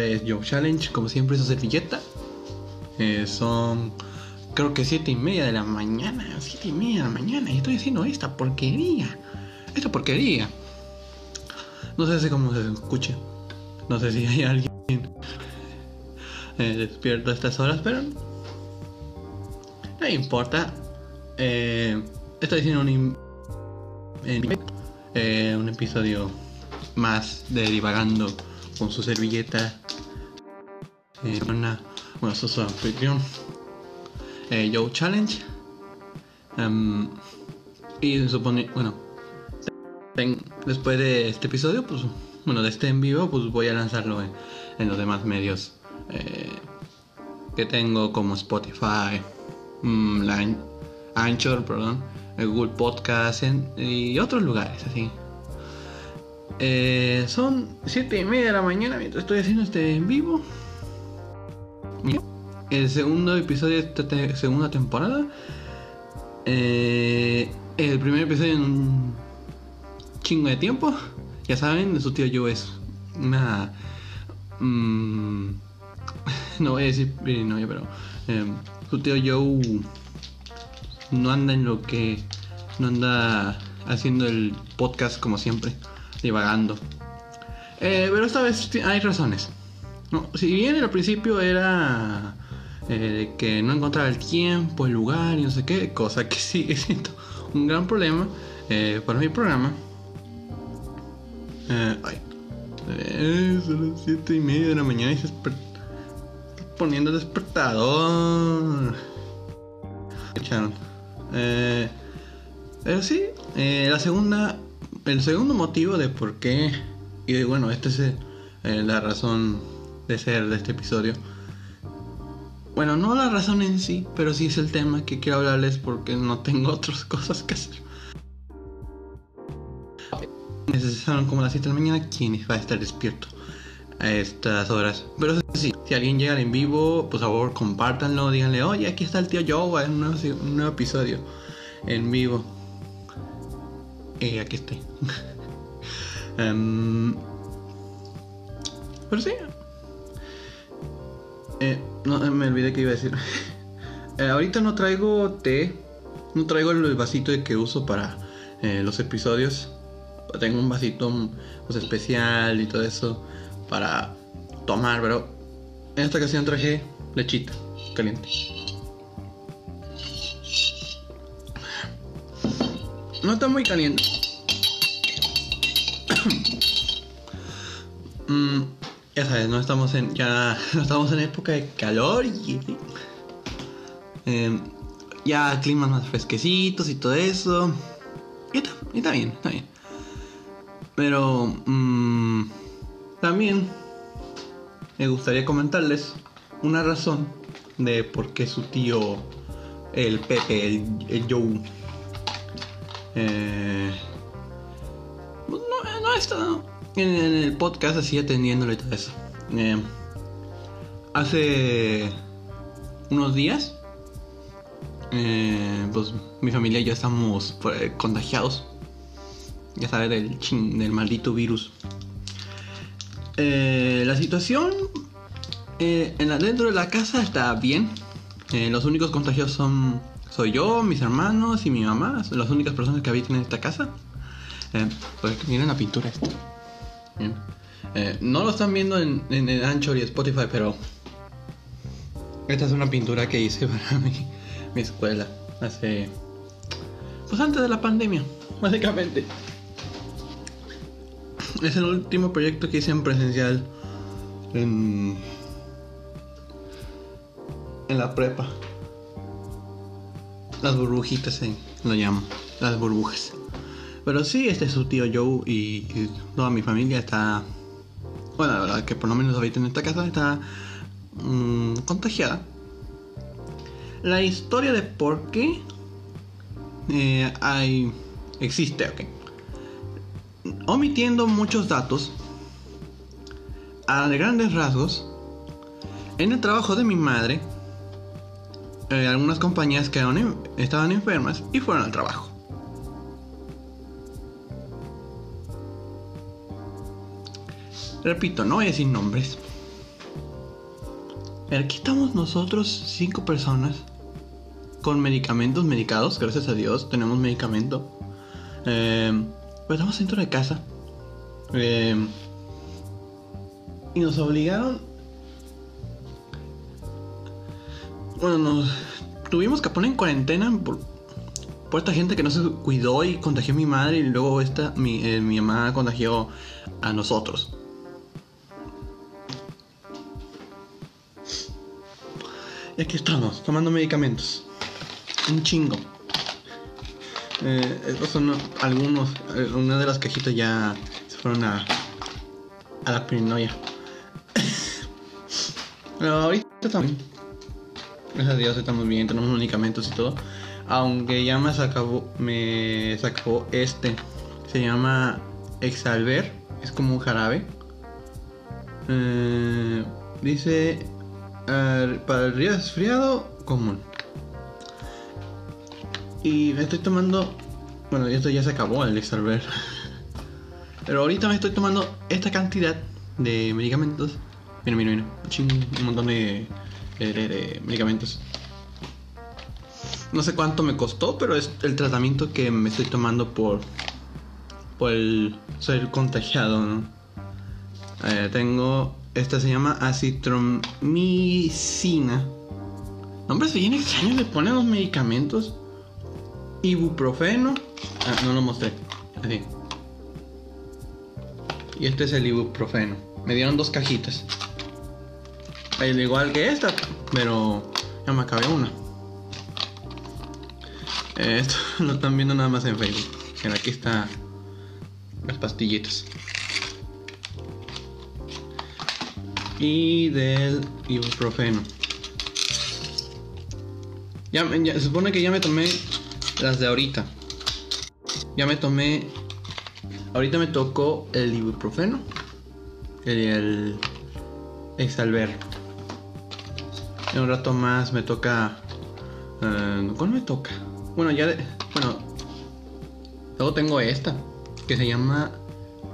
es Joe Challenge, como siempre su servilleta. Eh, son creo que siete y media de la mañana, siete y media de la mañana, y estoy haciendo esta porquería. Esta porquería. No sé si cómo se escuche. No sé si hay alguien eh, despierto a estas horas, pero no importa. Eh, estoy haciendo un, un episodio más de divagando con su servilleta. Eh, una, bueno, soy su anfitrión. Eh, Joe Challenge. Em, y bueno, después de este episodio, pues, bueno, de este en vivo, pues voy a lanzarlo en, los demás medios eh, que tengo, como Spotify, An- Anchor, perdón, Google Podcast en- y otros lugares, así. Eh, son siete y media de la mañana mientras estoy haciendo este en vivo. El segundo episodio de esta segunda temporada. Eh, el primer episodio en un chingo de tiempo. Ya saben, su tío Joe es una. mm, no voy a decir novia, pero. eh, su tío Joe no anda en lo que. No anda haciendo el podcast como siempre, divagando. Eh, pero esta vez hay razones. No, si bien al principio era eh, que no encontraba el tiempo, el lugar y no sé qué, cosa que sigue siendo un gran problema eh, para mi programa. Eh, ay, eh, son las siete y media de la mañana y se está poniendo el despertador. Escucharon. Eh, pero sí, la segunda, el segundo motivo de por qué, y bueno, esta es eh, la razón de ser de este episodio. Bueno, no la razón en sí, pero sí es el tema que quiero hablarles porque no tengo otras cosas que hacer. Necesitaron como las 7 de la mañana, ¿quién va a estar despierto a estas horas? Pero sí, si alguien llega en vivo, por favor compártanlo, díganle, oye, aquí está el tío Joe en un nuevo, un nuevo episodio en vivo. Y aquí estoy. Em, pero sí. Eh, no, me olvidé que iba a decir. Eh, ahorita no traigo té. No traigo el vasito que uso para eh, los episodios. Tengo un vasito mm, pues, especial y todo eso para tomar, pero en esta ocasión traje lechita caliente. No está muy caliente. Mm, ya sabes, no estamos en ya no estamos en época de calor y eh, ya climas más fresquecitos y todo eso. Y está, y está bien, está bien. Pero mm, también me gustaría comentarles una razón de por qué su tío, el Pepe, el Joe, eh, pues no, no está en, en el podcast así atendiéndolo y todo eso. Eh, hace unos días, eh, pues mi familia y yo estamos eh, contagiados. Ya sabes, del, chin- del maldito virus. Eh, la situación eh, en la, dentro de la casa está bien. Eh, los únicos contagiados son soy yo, mis hermanos y mi mamá. Las únicas personas que habitan en esta casa. Eh, pues, miren la pintura esta. Eh, no lo están viendo en, en, en Anchor y Spotify, pero esta es una pintura que hice para mi, mi escuela hace pues antes de la pandemia, básicamente. Es el último proyecto que hice en presencial en, en la prepa. Las burbujitas eh, lo llamo, las burbujas. Pero sí, este es su tío Joe y, toda mi familia está. Bueno, la verdad que por lo menos ahorita en esta casa está mm, contagiada. La historia de por qué eh, hay existe, ok. Omitiendo muchos datos, a grandes rasgos, en el trabajo de mi madre, eh, algunas compañías quedaron estaban enfermas y fueron al trabajo. Repito, no voy a decir nombres. Aquí estamos nosotros, cinco personas, con medicamentos medicados, gracias a Dios, tenemos medicamento. Eh, pues estamos dentro de casa. Eh, y nos obligaron. Bueno, nos tuvimos que poner en cuarentena por, por esta gente que no se cuidó y contagió a mi madre y luego esta, mi, eh, mi mamá contagió a nosotros. Y aquí estamos, tomando medicamentos. Un chingo. Eh, estos son algunos. eh, Una de las cajitas ya se fueron a. a la pirinoia. Pero ahorita estamos bien. Gracias a Dios estamos bien, tenemos medicamentos y todo. Aunque ya me sacó, me sacó este. Se llama Exalver. Es como un jarabe. Eh, dice para el resfriado común. Y me estoy tomando. Bueno, esto ya se acabó el Exalver. Pero ahorita me estoy tomando esta cantidad de medicamentos. Mira, mira, mira. Un montón de, de medicamentos. No sé cuánto me costó, pero es el tratamiento que me estoy tomando por. por el ser contagiado, ¿no? Eh, tengo. Esta se llama acitromicina. Nombres bien extraños le ponen los medicamentos. Ibuprofeno. Ah, no lo mostré. Así. Y este es el ibuprofeno. Me dieron dos cajitas. Al igual que esta, pero ya me acabé una. Eh, Esto lo están viendo nada más en Facebook. Aquí está las pastillitas. Y del ibuprofeno. Ya, ya- se supone que ya me tomé las de ahorita. Ya me tomé. Ahorita me tocó el ibuprofeno. El, el Exalver. En un rato más me toca. eh, ¿Cuál me toca? Bueno, ya. de- bueno. Luego tengo esta. Que se llama.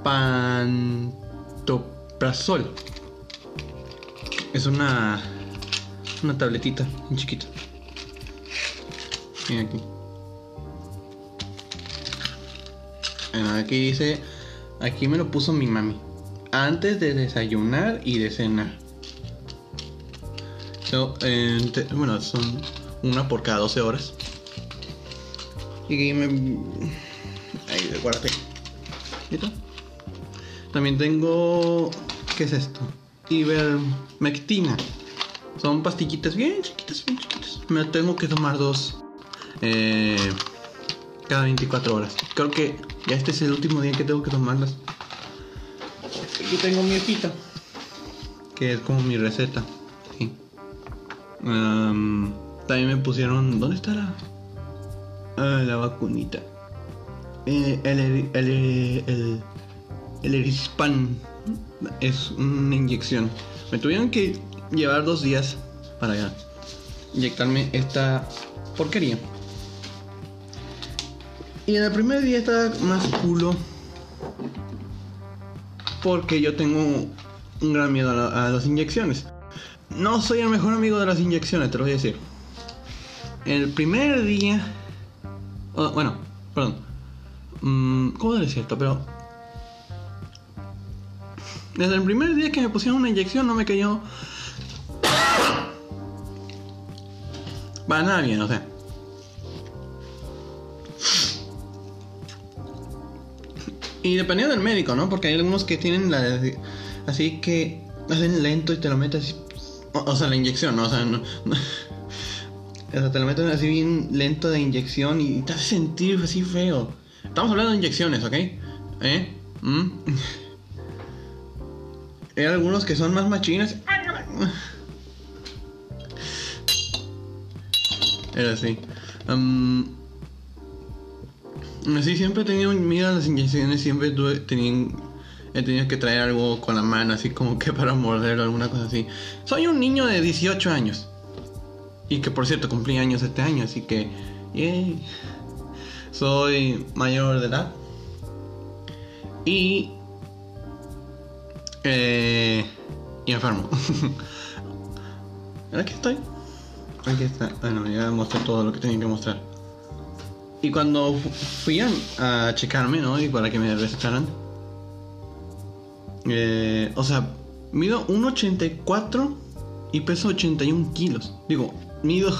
Pantoprazol. Es una. Una tabletita. Chiquita. Mira aquí. Aquí dice. Aquí me lo puso mi mami. Antes de desayunar y de cenar. So, eh, te- bueno, son una por cada 12 horas. Y me. Ahí, guárdate. ¿Listo? También tengo. ¿Qué es esto? Ivermectina. Son pastillitas bien chiquitas, bien chiquitas. Me tengo que tomar dos. eh, cada 24 horas. Creo que ya este es el último día que tengo que tomarlas. Aquí tengo mi hojita. Que es como mi receta. También me pusieron. ¿Dónde está la, ah, la vacunita? Eh, el, el, el, el, Erispan es una inyección. Me tuvieron que llevar dos días para inyectarme esta porquería. Y en el primer día estaba más culo. Porque yo tengo un gran miedo a las inyecciones. No soy el mejor amigo de las inyecciones, te lo voy a decir. El primer día. bueno, perdón. Mm, ¿Cómo es cierto? Pero. Desde el primer día que me pusieron una inyección no me cayó. Para nada bien, o sea. Y dependiendo del médico, ¿no? Porque hay algunos que tienen la. Así que hacen lento y te lo meten así. O, sea, la inyección, ¿no? O sea, no. no- o sea, te lo meten así bien lento de inyección y te hace sentir así feo. Estamos hablando de inyecciones, ¿ok? ¿Eh? ¿Mm? Hay algunos que son más machines. Era así. Am, Sí, siempre he tenido miedo las inyecciones, siempre tuve, tenía, he tenido que traer algo con la mano, así como que para morder alguna cosa así. Soy un niño de 18 años. Y que por cierto cumplí años este año, así que... yay. Soy mayor de edad. Y... Eh, y enfermo. Aquí estoy. Aquí está. Bueno, ya mostré todo lo que tenía que mostrar. Y cuando fu- fui a, a checarme, ¿no? Y para que me recetaran. Eh, o sea, mido 1,84 y peso 81 kilos. Digo, mido.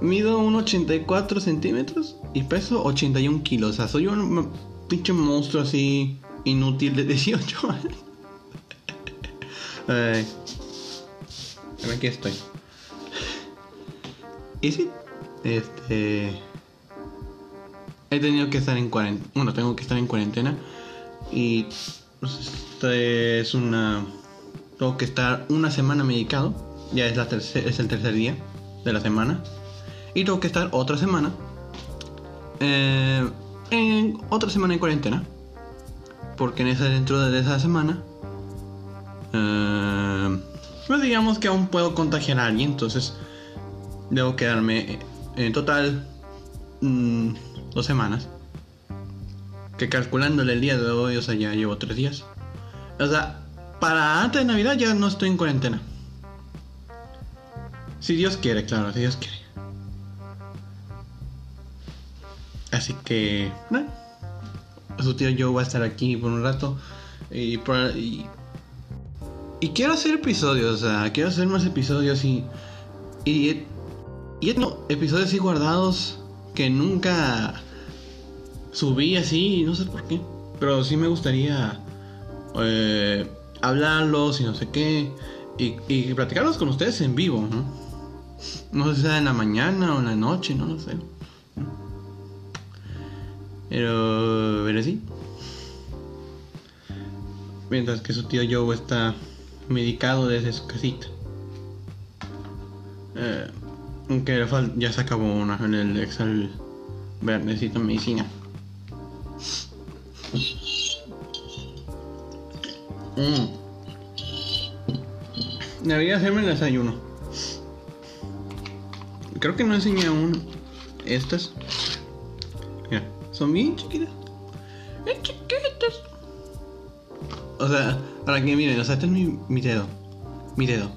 mido 1,84 centímetros y peso 81 kilos. O sea, soy un pinche monstruo así inútil de 18 años. Pero aquí estoy. Y sí, este. He tenido que estar en cuarentena. Bueno, tengo que estar en cuarentena. Y. Pues, este es una. Tengo que estar una semana medicado. Ya es, la terce- es el tercer día de la semana. Y tengo que estar otra semana. eh, en otra semana en cuarentena. Porque en esa, dentro de esa semana. eh, pues digamos que aún puedo contagiar a alguien. Entonces. Debo quedarme en total mm, dos semanas. Que calculándole el día de hoy, o sea, ya llevo tres días. O sea, para antes de Navidad ya no estoy en cuarentena. Si Dios quiere, claro, si Dios quiere. Así que, bueno, su tío yo va a estar aquí por un rato. Y, y, y quiero hacer episodios, o sea, quiero hacer más episodios y. Y, y no, episodios así guardados que nunca subí así, no sé por qué. Pero sí me gustaría eh, hablarlos y no sé qué. Y, y platicarlos con ustedes en vivo, ¿no? No sé si sea en la mañana o en la noche, no lo sé. Pero, pero sí. Mientras que su tío Joe está medicado desde su casita. Eh, aunque ya se acabó una en el Excel necesito medicina. Mm. Debería hacerme el desayuno. Creo que no enseñé aún estas. Mira, son bien chiquitas. Bien chiquitas. O sea, para que miren, o sea, este es mi, mi dedo. Mi dedo.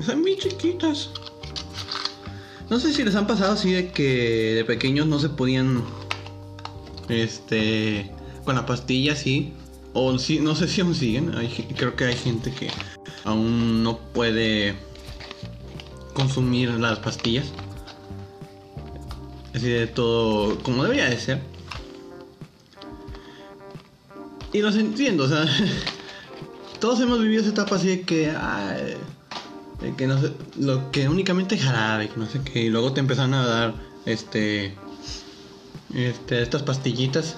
Son bien chiquitas. No sé si les han pasado así de que de pequeños no se podían. Este. Con la pastilla así. O no sé si aún siguen. Creo que hay gente que aún no puede consumir las pastillas. Así de todo como debería de ser. Y los entiendo, o sea. Todos hemos vivido esa etapa así de que. de que no sé, lo que únicamente jarabe, que no sé qué, y luego te empezaron a dar este este estas pastillitas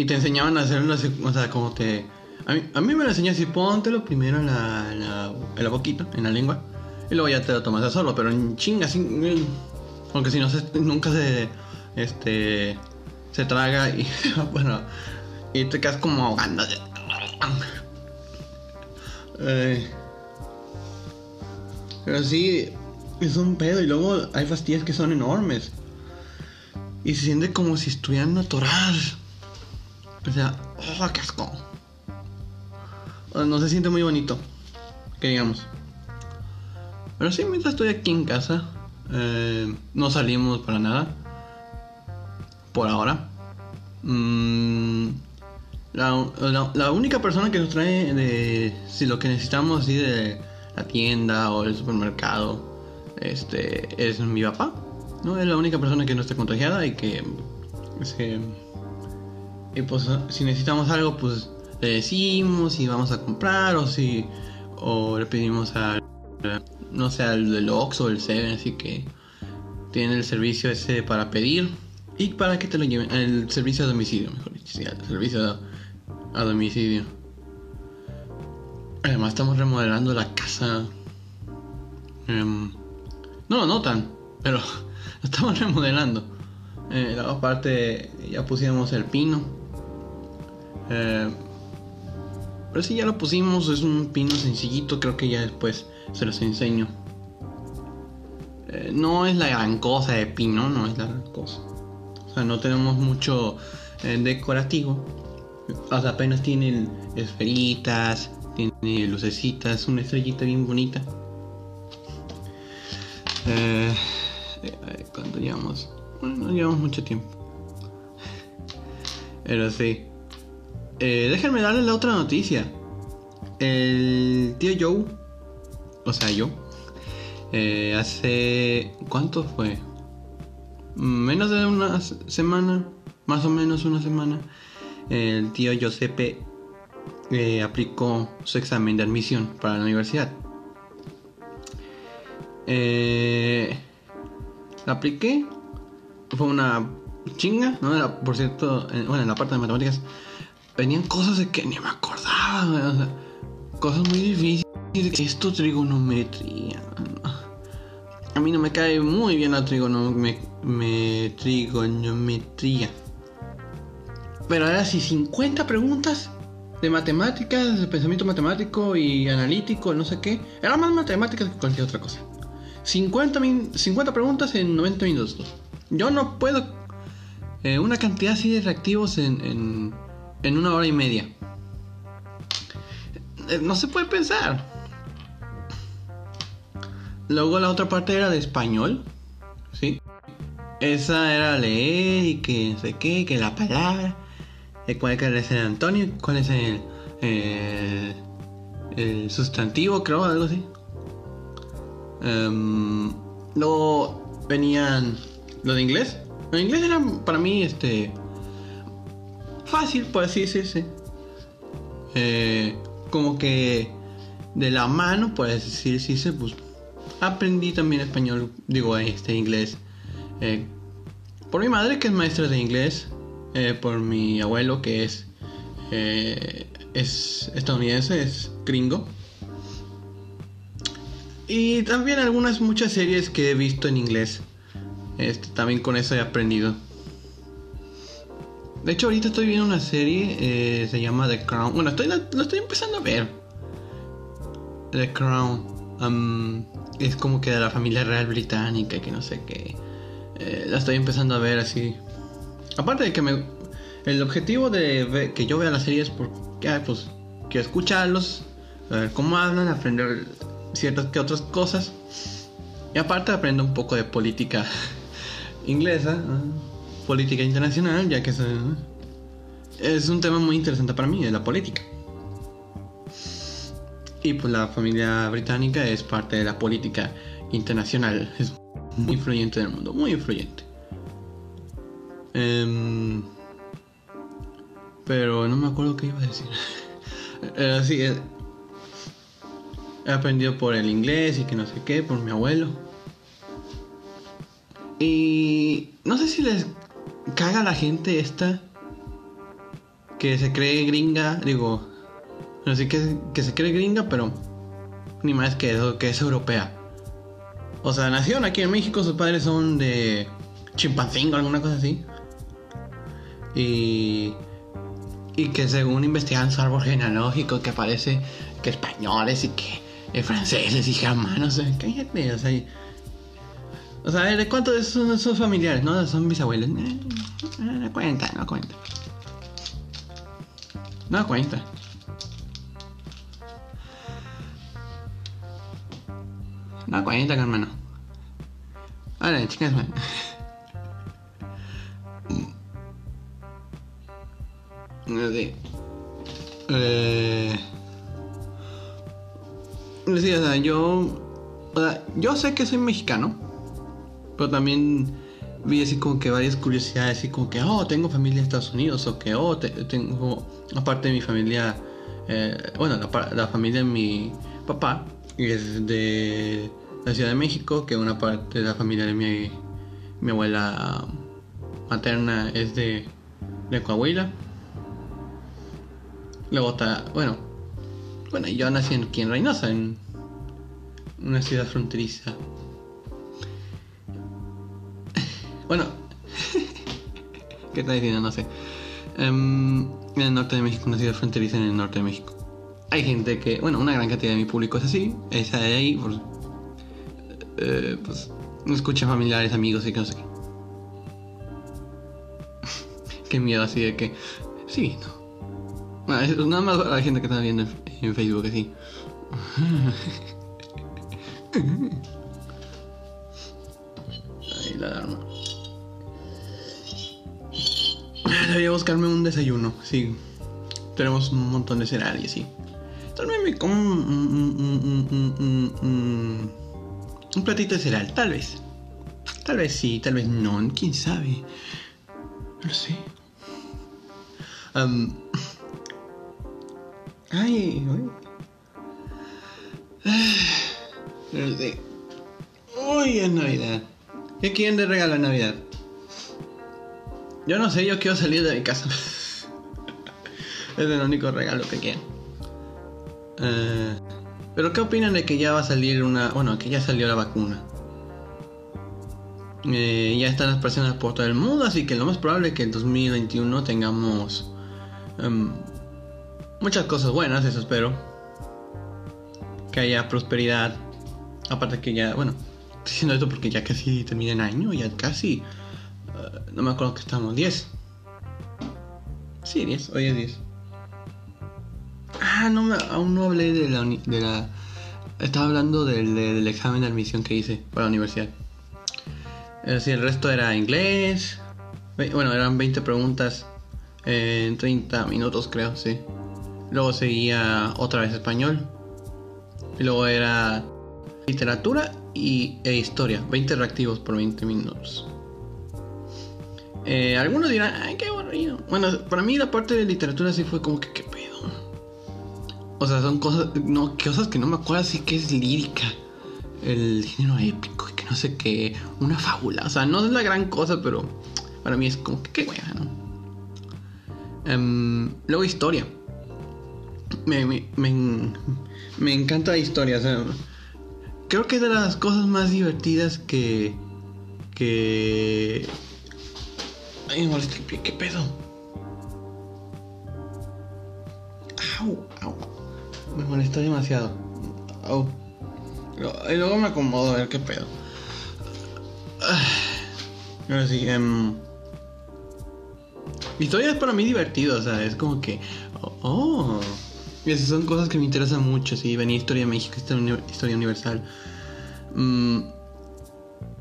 y te enseñaban a hacerlo así, o sea, como te a mí, me lo enseñó así, póntelo primero en la, en la, boquita, en la lengua, y luego ya te lo tomas a solo, pero en chinga, mm, aunque si no se, nunca se este se traga y bueno, y te quedas como ahogando. Pero sí, es un pedo. Y luego hay pastillas que son enormes. Y se siente como si estuvieran atoradas. O sea, ¡oh, qué asco! No se siente muy bonito. Que digamos. Pero sí, mientras estoy aquí en casa, eh, no salimos para nada. Por ahora. Mm, la, la- única persona que nos trae de si lo que necesitamos así de la tienda o el supermercado este es mi papá no es la única persona que no está contagiada y que se- y pues si necesitamos algo pues le decimos si vamos a comprar o si o le pedimos al no sé al del Oxxo o el Seven así que tiene el servicio ese para pedir y para que te lo lleven el servicio a domicilio mejor dicho el servicio a, a domicilio además estamos remodelando la casa Em, no lo notan pero estamos remodelando. Eh, la parte ya pusimos el pino. Eh, pero si ya lo pusimos, es un pino sencillito, creo que ya después se los enseño. Eh, no es la gran cosa de pino, no es la gran cosa. O sea, no tenemos mucho decorativo. O sea, apenas tiene esferitas, tiene lucecitas, una estrellita bien bonita. Eh, eh, cuando llevamos, bueno, no llevamos mucho tiempo. Pero sí. Eh, déjenme darles la otra noticia. El tío Joe, o sea, yo, eh, hace. ¿Cuánto fue? Menos de una semana, más o menos una semana. El tío Giuseppe aplicó su examen de admisión para la universidad. Eh, la apliqué. Fue una chinga, ¿no? por cierto, bueno, en la parte de matemáticas venían cosas de que ni me acordaba, cosas muy difíciles. Esto trigonometría. A mí no me cae muy bien la trigonometría. Pero ahora sí, 50 preguntas de matemáticas, de pensamiento matemático y analítico, no sé qué. Era más matemáticas que cualquier otra cosa. 50, 50 preguntas en 90 minutos. Yo no puedo. Eh, una cantidad así de reactivos en, en, una hora y media. Eh, no se puede pensar. Luego la otra parte era de español. ¿Sí? Esa era leer y que no sé qué, que la palabra. cuál es el Antonio, cuál es el, el sustantivo, creo, algo así. Um, luego venían lo de inglés. Lo de inglés era para mí este fácil, por así decirse. Eh, como que de la mano, por así decirse, pues aprendí también español, digo, este inglés. Eh, por mi madre que es maestra de inglés, eh, por mi abuelo que es es estadounidense, es gringo. Y también algunas muchas series que he visto en inglés. Este, también con eso he aprendido. De hecho, ahorita estoy viendo una serie, eh, se llama The Crown. Bueno, estoy, lo estoy empezando a ver. The Crown. es como que de la familia real británica, que no sé qué. Eh, la estoy empezando a ver así. Aparte de que me... El objetivo de que yo vea la serie es porque, ah, pues, quiero escucharlos, ver cómo hablan, aprender ciertas que otras cosas. Y aparte aprendo un poco de política inglesa, política internacional, ya que es, un tema muy interesante para mí, de la política. Y pues la familia británica es parte de la política internacional, es muy influyente en el mundo, muy influyente. Em, pero no me acuerdo qué iba a decir. Eh, sí, eh, He aprendido por el inglés y que no sé qué, por mi abuelo. Y no sé si les caga la gente esta que se cree gringa, digo, no sé que, que se cree gringa, pero ni más que eso, que es europea. O sea, nacieron aquí en México, sus padres son de Chimpancingo, alguna cosa así. Y, y que según investigan su árbol genealógico, que parece que españoles y que eh, franceses y germanos, o sea, cállate, o sea. O sea, ¿de cuántos de esos son, familiares, no? Son bisabuelos. Eh, no cuenta, no cuenta. No cuenta. No cuenta, hermano. Vale, chicas, No sé. Eh yo, yo sé que soy mexicano, pero también vi así como que varias curiosidades, así como que, oh, tengo familia en Estados Unidos, o que, oh, tengo, aparte de mi familia, eh, bueno, la, familia de mi papá es de la Ciudad de México, que una parte de la familia de mi, mi abuela materna es de, de Coahuila. Luego está, bueno, bueno, yo nací aquí en Reynosa, en una ciudad fronteriza. Bueno, ¿qué está diciendo? No sé. Em, en el norte de México, una ciudad fronteriza en el norte de México. Hay gente que, bueno, una gran cantidad de mi público es así, de ahí, pues, eh, pues escucha familiares, amigos y que no sé qué. qué miedo así de que, sí, no. Bueno, nada más la gente que está viendo en, Facebook así. Debería buscarme un desayuno, sí. Tenemos un montón de cereal y así. Tal vez me como un, un, platito de cereal, tal vez. Tal vez sí, tal vez no, quién sabe. No lo sé. Um, ay, ay. No sé. Uy, es Navidad. ¿Qué quieren de regalo Navidad? Yo no sé, yo quiero salir de mi casa. es el único regalo que quiero. Eh, Pero ¿qué opinan de que ya va a salir una... Bueno, que ya salió la vacuna? Eh, ya están las personas por todo el mundo, así que lo más probable es que en 2021 tengamos em, muchas cosas buenas, eso espero. Que haya prosperidad. Aparte que ya, bueno, estoy diciendo esto porque ya casi termina el año, ya casi... Eh, no me acuerdo que estamos, 10. Sí, 10, hoy es 10. Ah, no, me, aún no hablé de la, de la... Estaba hablando del, del examen de admisión que hice para la universidad. Es decir, el resto era inglés. Bueno, eran 20 preguntas en 30 minutos, creo, sí. Luego seguía otra vez español. Y luego era literatura y, e historia. 20 reactivos por 20 minutos. Eh, algunos dirán, ay, qué aburrido. Bueno, para mí la parte de literatura sí fue como que, qué pedo. O sea, son cosas, no, cosas que no me acuerdo así que es lírica. El género épico y que no sé qué. Una fábula. O sea, no es la gran cosa, pero para mí es como que qué buena, ¿no? Em, luego historia. Me, me, me, encanta la historia. Creo que es de las cosas más divertidas que. que. Ay, no, ¿qué pedo? Au, au. Me molestó demasiado. Oh. Y luego me acomodo a ver qué pedo. Ahora sí, um... Es para mí divertido, o sea, es como que. Oh. Y esas son cosas que me interesan mucho, sí. Venía Historia de México, Historia Universal. Mm,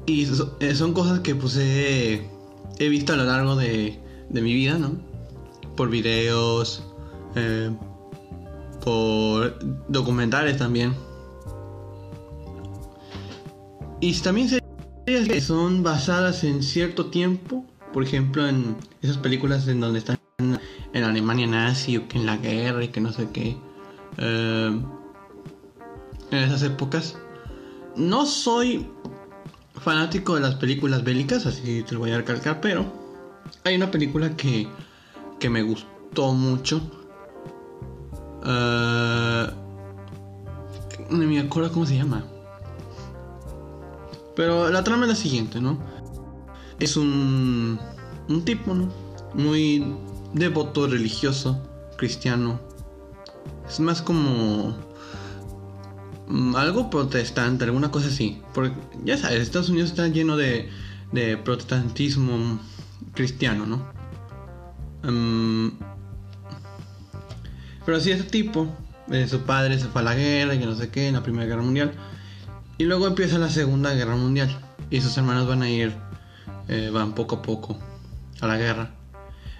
y eh, son cosas que pues he, visto a lo largo de, de mi vida, ¿no? Por videos, eh, por documentales también. Y también series que son basadas en cierto tiempo, por ejemplo en esas películas en donde están en Alemania nazi o que en la guerra y que no sé qué. Eh, en esas épocas. No soy fanático de las películas bélicas, así te lo voy a recalcar, pero hay una película que, que me gustó mucho Uh, no me acuerdo cómo se llama. Pero la trama es la siguiente, ¿no? Es un, un tipo, ¿no? Muy devoto, religioso, cristiano. Es más como algo protestante, alguna cosa así. Porque ya sabes, Estados Unidos está lleno de, de protestantismo cristiano, ¿no? Um, pero así este tipo, eh, su padre se fue a la guerra y no sé qué, en la Primera Guerra Mundial. Y luego empieza la Segunda Guerra Mundial. Y sus hermanos van a ir, eh, van poco a poco a la guerra.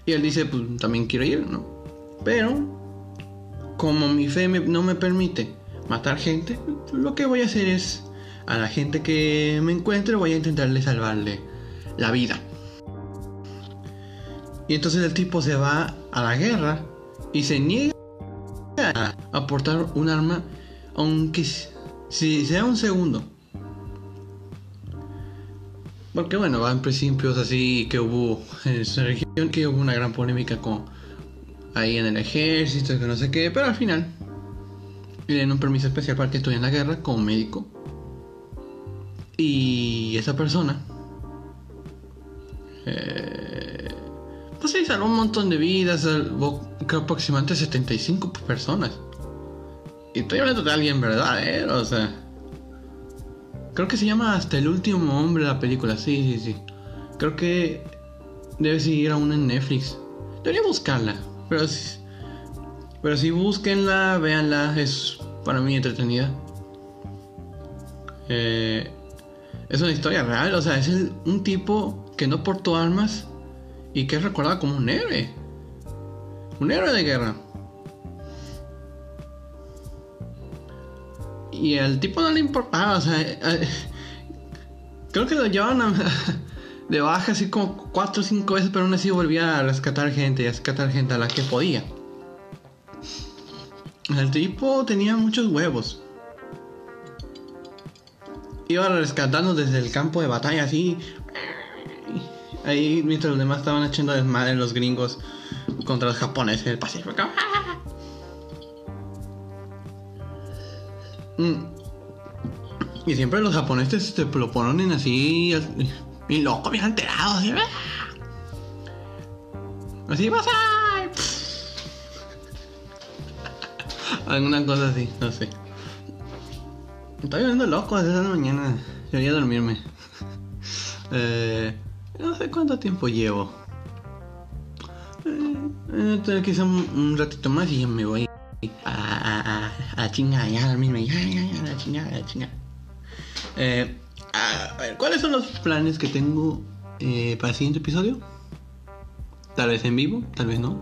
Y él dice, pues también quiero ir, ¿no? Pero, como mi fe no me permite matar gente, lo que voy a hacer es, a la gente que me encuentre, voy a intentarle salvarle la vida. Y entonces el tipo se va a la guerra y se niega aportar un arma, aunque si sea un segundo. Porque bueno, va en principios así que hubo en esa región que hubo una gran polémica con ahí en el ejército, que no sé qué, pero al final le dieron un permiso especial para que estuviera en la guerra como médico. Y esa persona Eh, pues sí, salvó un montón de vidas, salvó creo aproximadamente 75 personas. Y estoy hablando de alguien verdadero, o sea. Creo que se llama Hasta el último hombre la película, sí, sí, sí. Creo que debe seguir aún en Netflix. Debería buscarla, pero si, pero si búsquenla, véanla, es para mí entretenida. Eh, es una historia real, o sea, es un tipo que no portó armas y que es recordado como un héroe. Un héroe de guerra. Y el tipo no le importaba, o sea, eh, creo que lo llevaban de baja así como 4 o 5 veces, pero aún así volvía a rescatar gente y a rescatar gente a la que podía. El tipo tenía muchos huevos. Iba rescatando desde el campo de batalla así. Ahí mientras los demás estaban echando desmadre los gringos contra los japoneses del Pacífico. Mm. Y siempre los japoneses te lo ponen así. Y loco, bien alterado. Así, así vas Alguna cosa así, no sé. Estoy viendo loco desde la mañana. Debería dormirme. eh, no sé cuánto tiempo llevo. Eh, eh, quizá un, ratito más y ya me voy a, a, a, chingar, ya dormirme, ya, ya, ya, a chingar, a. Eh, a ver, ¿cuáles son los planes que tengo eh, para el siguiente episodio? Tal vez en vivo, tal vez no.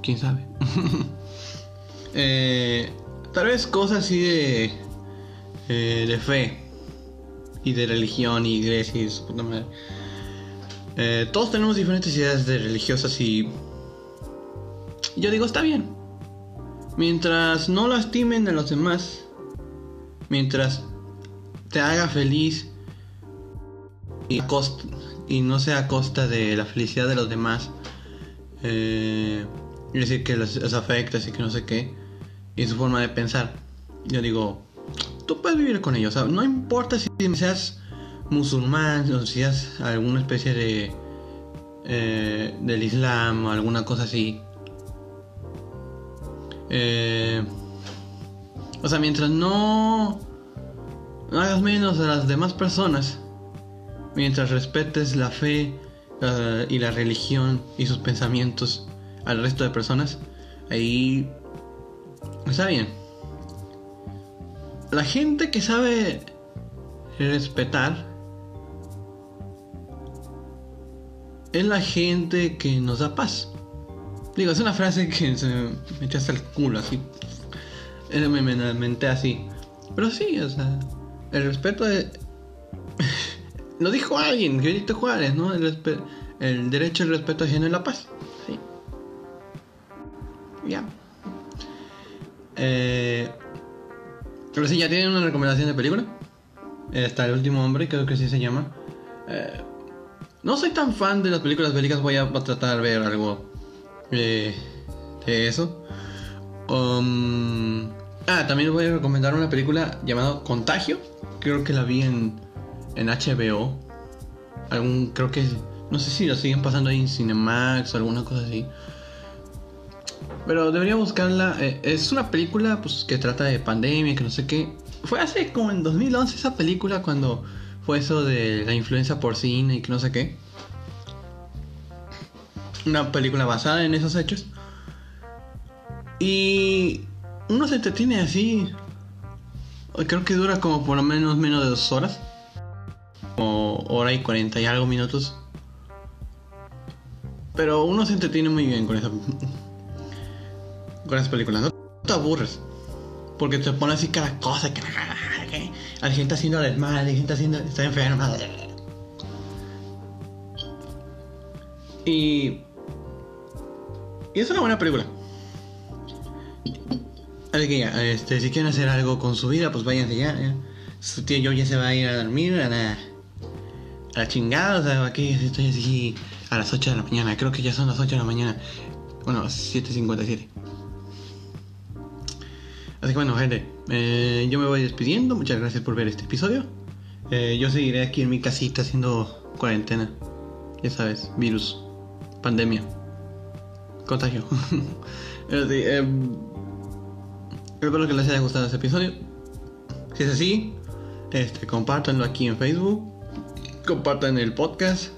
Quién sabe. eh, tal vez cosas así de, eh, de fe y de religión y iglesia y su puta madre. Eh, todos tenemos diferentes ideas de religiosas y yo digo está bien. Mientras no lastimen a los demás, mientras te haga feliz y, no sea a costa de la felicidad de los demás, decir, que los, afecta, así que no sé qué, y su forma de pensar. Yo digo, tú puedes vivir con ellos, no importa si seas musulmán o si seas alguna especie de eh, del Islam o alguna cosa así. Eh, o sea, mientras no, no hagas menos a las demás personas, mientras respetes la fe uh, y la religión y sus pensamientos al resto de personas, ahí está bien. La gente que sabe respetar es la gente que nos da paz. Digo, es una frase que se me echa hasta el culo, así. Me, me, menté así. Pero sí, o sea, el respeto de... Lo dijo alguien, Benito Juárez, ¿no? El, el derecho al respeto ajeno y la paz. Sí. Ya. Eh, pero sí, ya tienen una recomendación de película. Está El último hombre, creo que así se llama. Eh, no soy tan fan de las películas bélicas, voy a, tratar de ver algo eh, de eso. Um, ah, también voy a recomendar una película llamada Contagio. Creo que la vi en, en HBO. Algún, creo que, no sé si la siguen pasando ahí en Cinemax o alguna cosa así. Pero debería buscarla. Eh, es una película pues, que trata de pandemia, que no sé qué. Fue hace como en 2011 esa película cuando fue eso de la influencia porcina y que no sé qué. Una película basada en esos hechos. Y uno se entretiene así. Creo que dura como por lo menos menos de dos horas. O hora y cuarenta y algo minutos. Pero uno se entretiene muy bien con esa con esas películas. No te aburres. Porque te pone así cada cosa que hay gente haciendo desmadre, hay gente haciendo. está enferma. Y. Y es una buena película. Así este, si quieren hacer algo con su vida, pues váyanse ya. Su tío yo ya se va a ir a dormir a la, a la chingada. O sea, aquí estoy así a las 8 de la mañana. Creo que ya son las 8 de la mañana. Bueno, 7.57. Así que bueno, gente, eh, yo me voy despidiendo. Muchas gracias por ver este episodio. Eh, yo seguiré aquí en mi casita haciendo cuarentena. Ya sabes, virus, pandemia, contagio. Eh, espero que les haya gustado este episodio. Si es así, este, compártanlo aquí en Facebook. Compartan el podcast.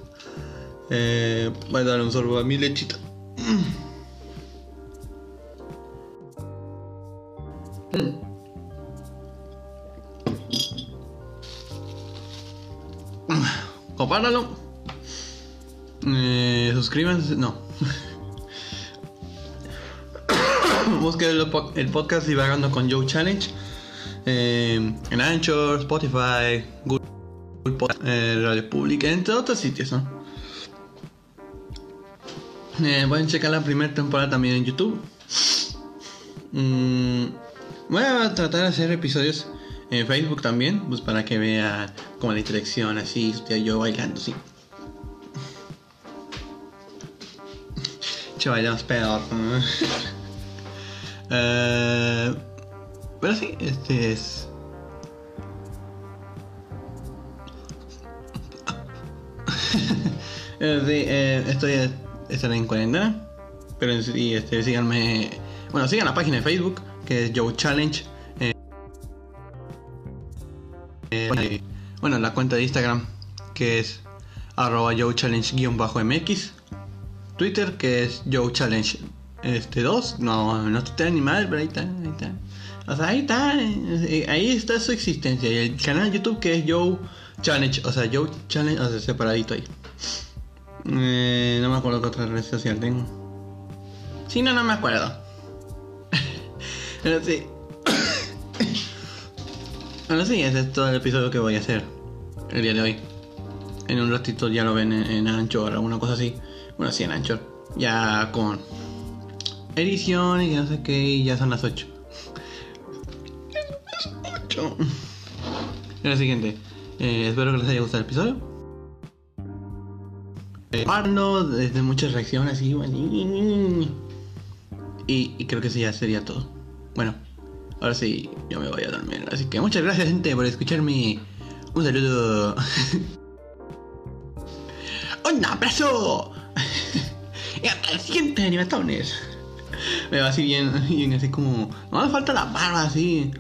Eh, voy a dar un sorbo a mi lechita. Compártalo. Eh, suscríbanse. No. Busquen el, el podcast Divagando con Joe Challenge. eh, en Anchor, Spotify, Google Podcast, eh, Radio Pública, entre otros sitios, ¿no? Eh, pueden checar la primera temporada también en YouTube. Mm, voy a tratar de hacer episodios en Facebook también, pues para que vea como la interacción así, yo bailando así. Che, bailamos peor. Eh, pero sí, este es. Eh, sí, eh, estoy estaré en cuarentena. Pero sí, este, síganme. Bueno, sigan la página de Facebook, que es Joe Challenge. eh, eh, bueno, la cuenta de Instagram, que es arroba Joe Challenge-mx. Twitter, que es Joe Challenge este 2. No, no tuitea ni mal, pero ahí está, ahí está. O sea, ahí está, eh, ahí está su existencia. Y el canal de YouTube que es Joe Challenge, o sea, Joe Challenge, o sea, separadito ahí. No me acuerdo qué otra red social tengo. Sí, no, no me acuerdo. Pero sí. Bueno, sí, ese es todo el episodio que voy a hacer el día de hoy. En un ratito ya lo ven en, en Anchor o alguna cosa así. Bueno, sí, en Anchor. Ya con edición y no sé qué, y ya son las 8. 8. Lo siguiente. Eh, espero que les haya gustado el episodio. Eh, Parlo desde muchas reacciones y, y, y creo que eso ya sería todo. Bueno, ahora sí, yo me voy a dormir. Así que muchas gracias, gente, por escucharme. Un saludo. ¡Un abrazo! y hasta el siguiente animatones. Me va así bien, así como. No me falta la barba así.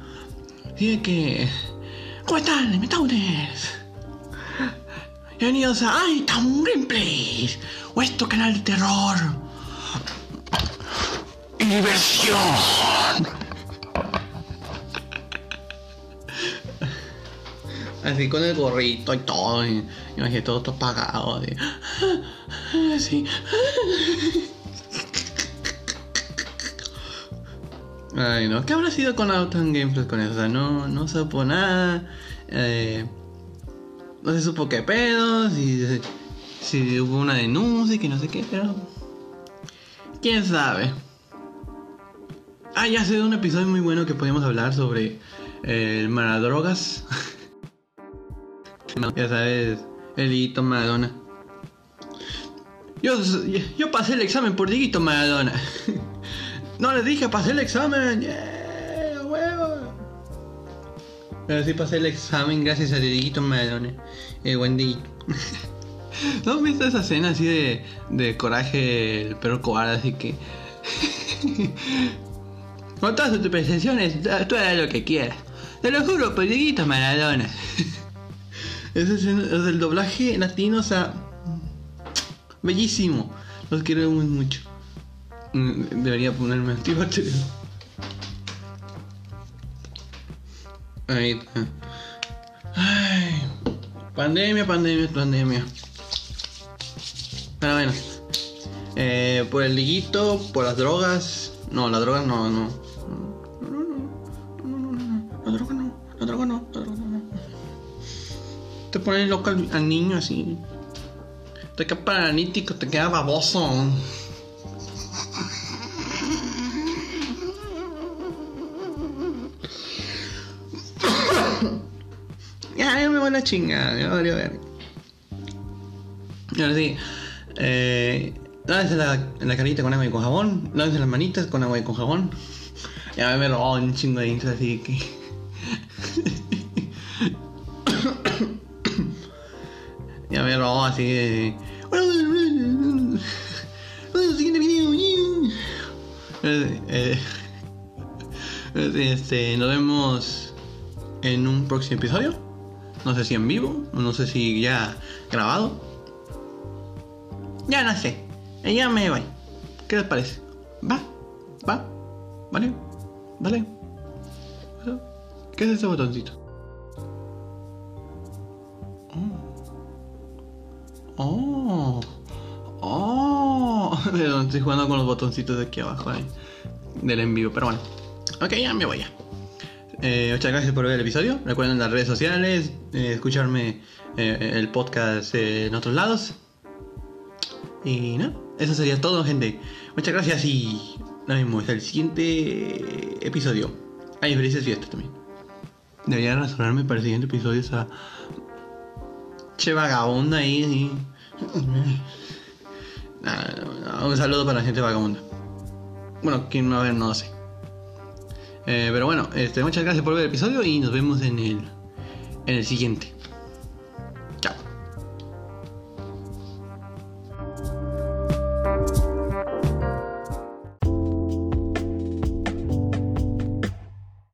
Así que. ¿Cómo están, animatones? Bienvenidos a Itam Gameplays, vuestro canal de terror y diversión. Así con el gorrito y todo, y imagínate todo, todo apagado. Así. Ay, no, ¿qué habrá sido con Autumn Gameplays con eso? O sea, no, no supo nada. Eh, no se supo qué pedo, si, si hubo una denuncia y que no sé qué, pero. ¿Quién sabe? Ah, ya sé de un episodio muy bueno que podíamos hablar sobre eh, el Maradrogas. ya sabes, el Dieguito Maradona. Yo, yo pasé el examen por Dieguito Maradona. no les dije, pasé el examen. Yeah, huevo. Pero sí pasé el examen gracias a Dieguito Maradona. El buen Dieguito. ¿No has visto esa escena así de, de coraje, el perro cobarde, así que... Con todas tus pretensiones, tú harás lo que quieras. Te lo juro, Dieguito Maradona. Ese es el, doblaje latino, o sea... Bellísimo. Los quiero muy mucho. Mm, Debería ponerme antibacterial. Ahí está. Ay, pandemia, pandemia, pandemia. Pero bueno. Eh, por el liguito, por las drogas. No, las drogas no. No, Te pones loco al, al niño así. Te queda paranítico, te queda baboso. Ya, ya me voy a la chingada, ya valió ver. Y ahora sí, eh, lávense la, la carita con agua y con jabón, lávense las manitas con agua y con jabón. Ya me robó un chingo de así que. Robó así de siguiente video. Eh, este, nos vemos en un próximo episodio. No sé si en vivo, no sé si ya grabado. Ya no sé. Ya me voy. ¿Qué les parece? Va, va, vale, vale. ¿Qué es ese botoncito? Oh. Oh. Estoy jugando con los botoncitos de aquí abajo eh, del envío, pero bueno. Ok, ya me voy. Eh, muchas gracias por ver el episodio. Recuerden las redes sociales, eh, escucharme el podcast en otros lados. Y no, eso sería todo, gente. Muchas gracias y nos vemos el siguiente episodio. Ay, felices fiestas también. Debería restaurarme para el siguiente episodio esa che vagabunda ahí. Un saludo para la gente vagabunda. Bueno, quien va a ver no lo sé. Eh, pero bueno, este, muchas gracias por ver el episodio y nos vemos en el, en el siguiente.